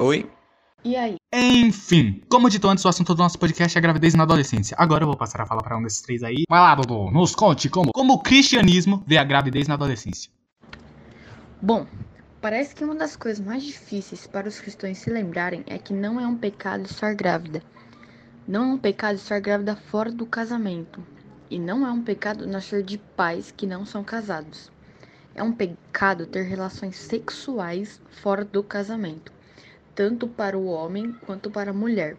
Oi? E aí? Enfim, como dito antes, o assunto do nosso podcast é a gravidez na adolescência. Agora eu vou passar a falar para um desses três aí. Vai lá, Dudu, nos conte como, como o cristianismo vê a gravidez na adolescência. Bom, parece que uma das coisas mais difíceis para os cristãos se lembrarem é que não é um pecado estar grávida. Não é um pecado estar grávida fora do casamento. E não é um pecado nascer de pais que não são casados. É um pecado ter relações sexuais fora do casamento, tanto para o homem quanto para a mulher.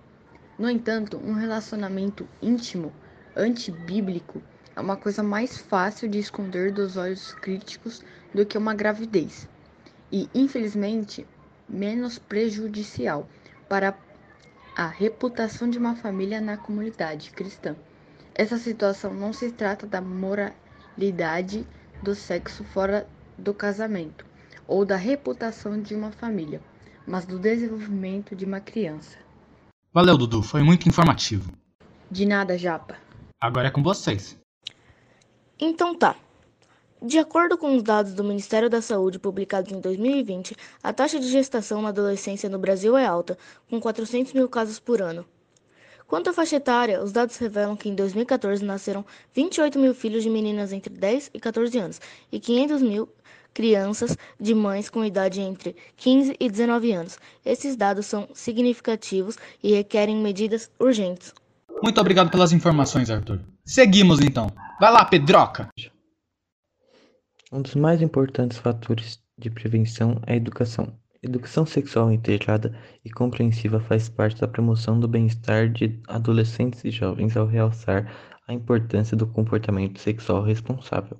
No entanto, um relacionamento íntimo, antibíblico, é uma coisa mais fácil de esconder dos olhos críticos do que uma gravidez, e infelizmente menos prejudicial para a reputação de uma família na comunidade cristã. Essa situação não se trata da moralidade do sexo fora do casamento ou da reputação de uma família, mas do desenvolvimento de uma criança. Valeu, Dudu, foi muito informativo. De nada, Japa. Agora é com vocês. Então tá. De acordo com os dados do Ministério da Saúde publicados em 2020, a taxa de gestação na adolescência no Brasil é alta, com 400 mil casos por ano. Quanto à faixa etária, os dados revelam que em 2014 nasceram 28 mil filhos de meninas entre 10 e 14 anos e 500 mil crianças de mães com idade entre 15 e 19 anos. Esses dados são significativos e requerem medidas urgentes. Muito obrigado pelas informações, Arthur. Seguimos então. Vai lá, Pedroca. Um dos mais importantes fatores de prevenção é a educação. Educação sexual integrada e compreensiva faz parte da promoção do bem-estar de adolescentes e jovens ao realçar a importância do comportamento sexual responsável.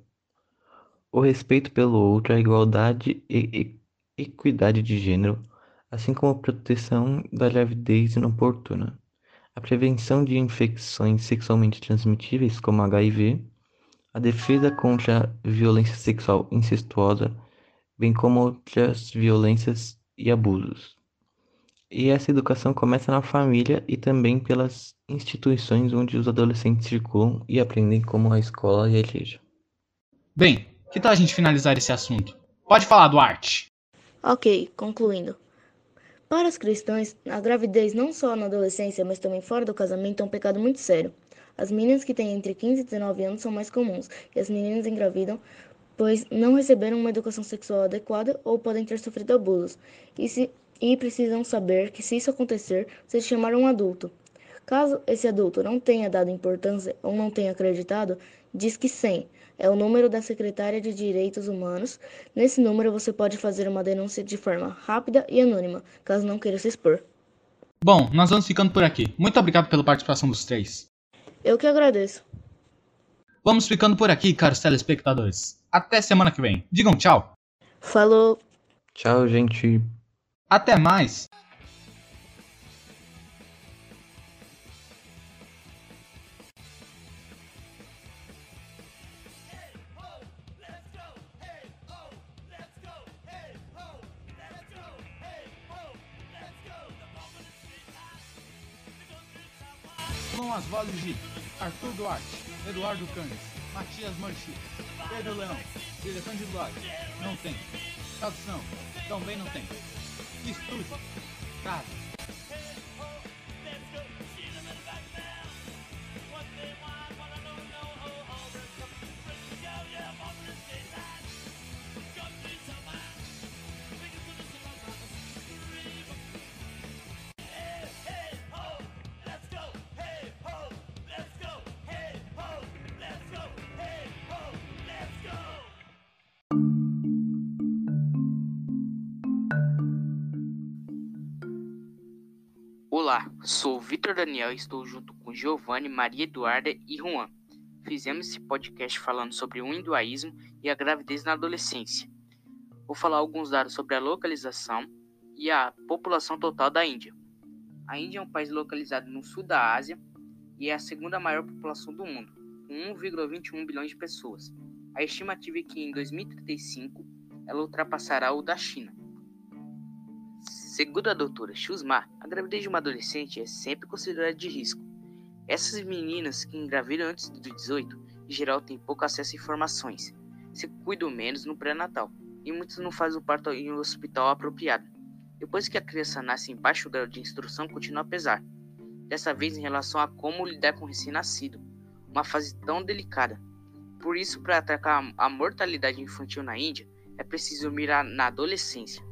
O respeito pelo outro, a igualdade e equidade de gênero, assim como a proteção da gravidez inoportuna. A prevenção de infecções sexualmente transmitíveis, como HIV, a defesa contra a violência sexual incestuosa bem como outras violências e abusos. E essa educação começa na família e também pelas instituições onde os adolescentes circulam e aprendem como a escola e a igreja. Bem, que tal a gente finalizar esse assunto? Pode falar, Duarte. Ok, concluindo. Para os cristãos, a gravidez não só na adolescência, mas também fora do casamento é um pecado muito sério. As meninas que têm entre 15 e 19 anos são mais comuns, e as meninas engravidam pois não receberam uma educação sexual adequada ou podem ter sofrido abusos, e, se, e precisam saber que, se isso acontecer, se chamar um adulto. Caso esse adulto não tenha dado importância ou não tenha acreditado, diz que 100 é o número da Secretária de Direitos Humanos. Nesse número você pode fazer uma denúncia de forma rápida e anônima, caso não queira se expor. Bom, nós vamos ficando por aqui. Muito obrigado pela participação dos três. Eu que agradeço. Vamos ficando por aqui, caros telespectadores. Até semana que vem. Digam tchau. Falou. Tchau, gente. Até mais. Com as vozes de Arthur Duarte, Eduardo Canes, Matias Manchi, Pedro Leão, direção de dublagem, não tem. Tradução, também não tem. Estúdio, casa. Olá, sou Vitor Daniel e estou junto com Giovanni, Maria Eduarda e Juan. Fizemos esse podcast falando sobre o hinduísmo e a gravidez na adolescência. Vou falar alguns dados sobre a localização e a população total da Índia. A Índia é um país localizado no sul da Ásia e é a segunda maior população do mundo, com 1,21 bilhões de pessoas. A estimativa é que em 2035 ela ultrapassará o da China. Segundo a doutora Shusma, a gravidez de uma adolescente é sempre considerada de risco. Essas meninas que engravidam antes dos 18, em geral, têm pouco acesso a informações, se cuidam menos no pré-natal, e muitas não fazem o parto em um hospital apropriado. Depois que a criança nasce em baixo grau de instrução, continua a pesar. Dessa vez em relação a como lidar com o recém-nascido, uma fase tão delicada. Por isso, para atacar a mortalidade infantil na Índia, é preciso mirar na adolescência.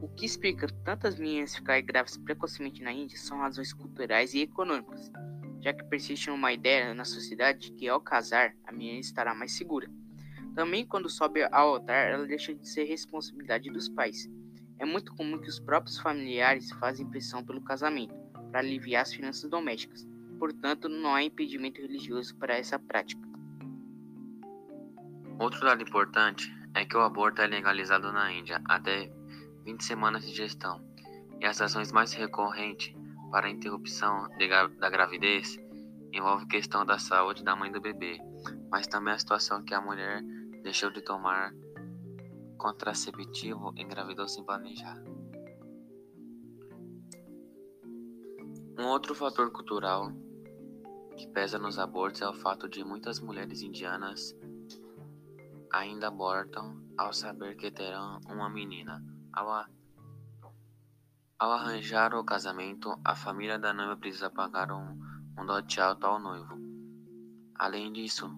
O que explica tantas meninas ficarem grávidas precocemente na Índia são razões culturais e econômicas, já que persiste uma ideia na sociedade de que ao casar a menina estará mais segura. Também quando sobe ao altar, ela deixa de ser responsabilidade dos pais. É muito comum que os próprios familiares fazem pressão pelo casamento para aliviar as finanças domésticas. Portanto, não há impedimento religioso para essa prática. Outro dado importante é que o aborto é legalizado na Índia até 20 semanas de gestão, e as ações mais recorrentes para a interrupção da gravidez envolve questão da saúde da mãe do bebê, mas também a situação que a mulher deixou de tomar contraceptivo e engravidou sem planejar. Um outro fator cultural que pesa nos abortos é o fato de muitas mulheres indianas ainda abortam ao saber que terão uma menina. Ao, a... ao arranjar o casamento, a família da noiva precisa pagar um, um dote alto ao noivo. Além disso,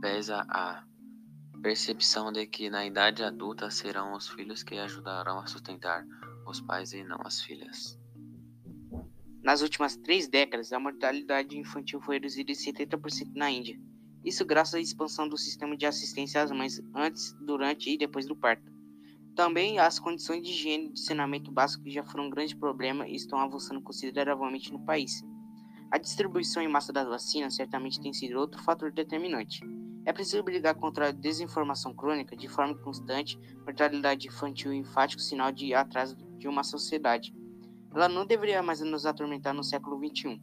pesa a percepção de que na idade adulta serão os filhos que ajudarão a sustentar os pais e não as filhas. Nas últimas três décadas, a mortalidade infantil foi reduzida em 70% na Índia. Isso graças à expansão do sistema de assistência às mães antes, durante e depois do parto. Também as condições de higiene e de saneamento básico que já foram um grande problema e estão avançando consideravelmente no país. A distribuição em massa das vacinas certamente tem sido outro fator determinante. É preciso brigar contra a desinformação crônica de forma constante, mortalidade infantil e enfático sinal de atraso de uma sociedade. Ela não deveria mais nos atormentar no século XXI.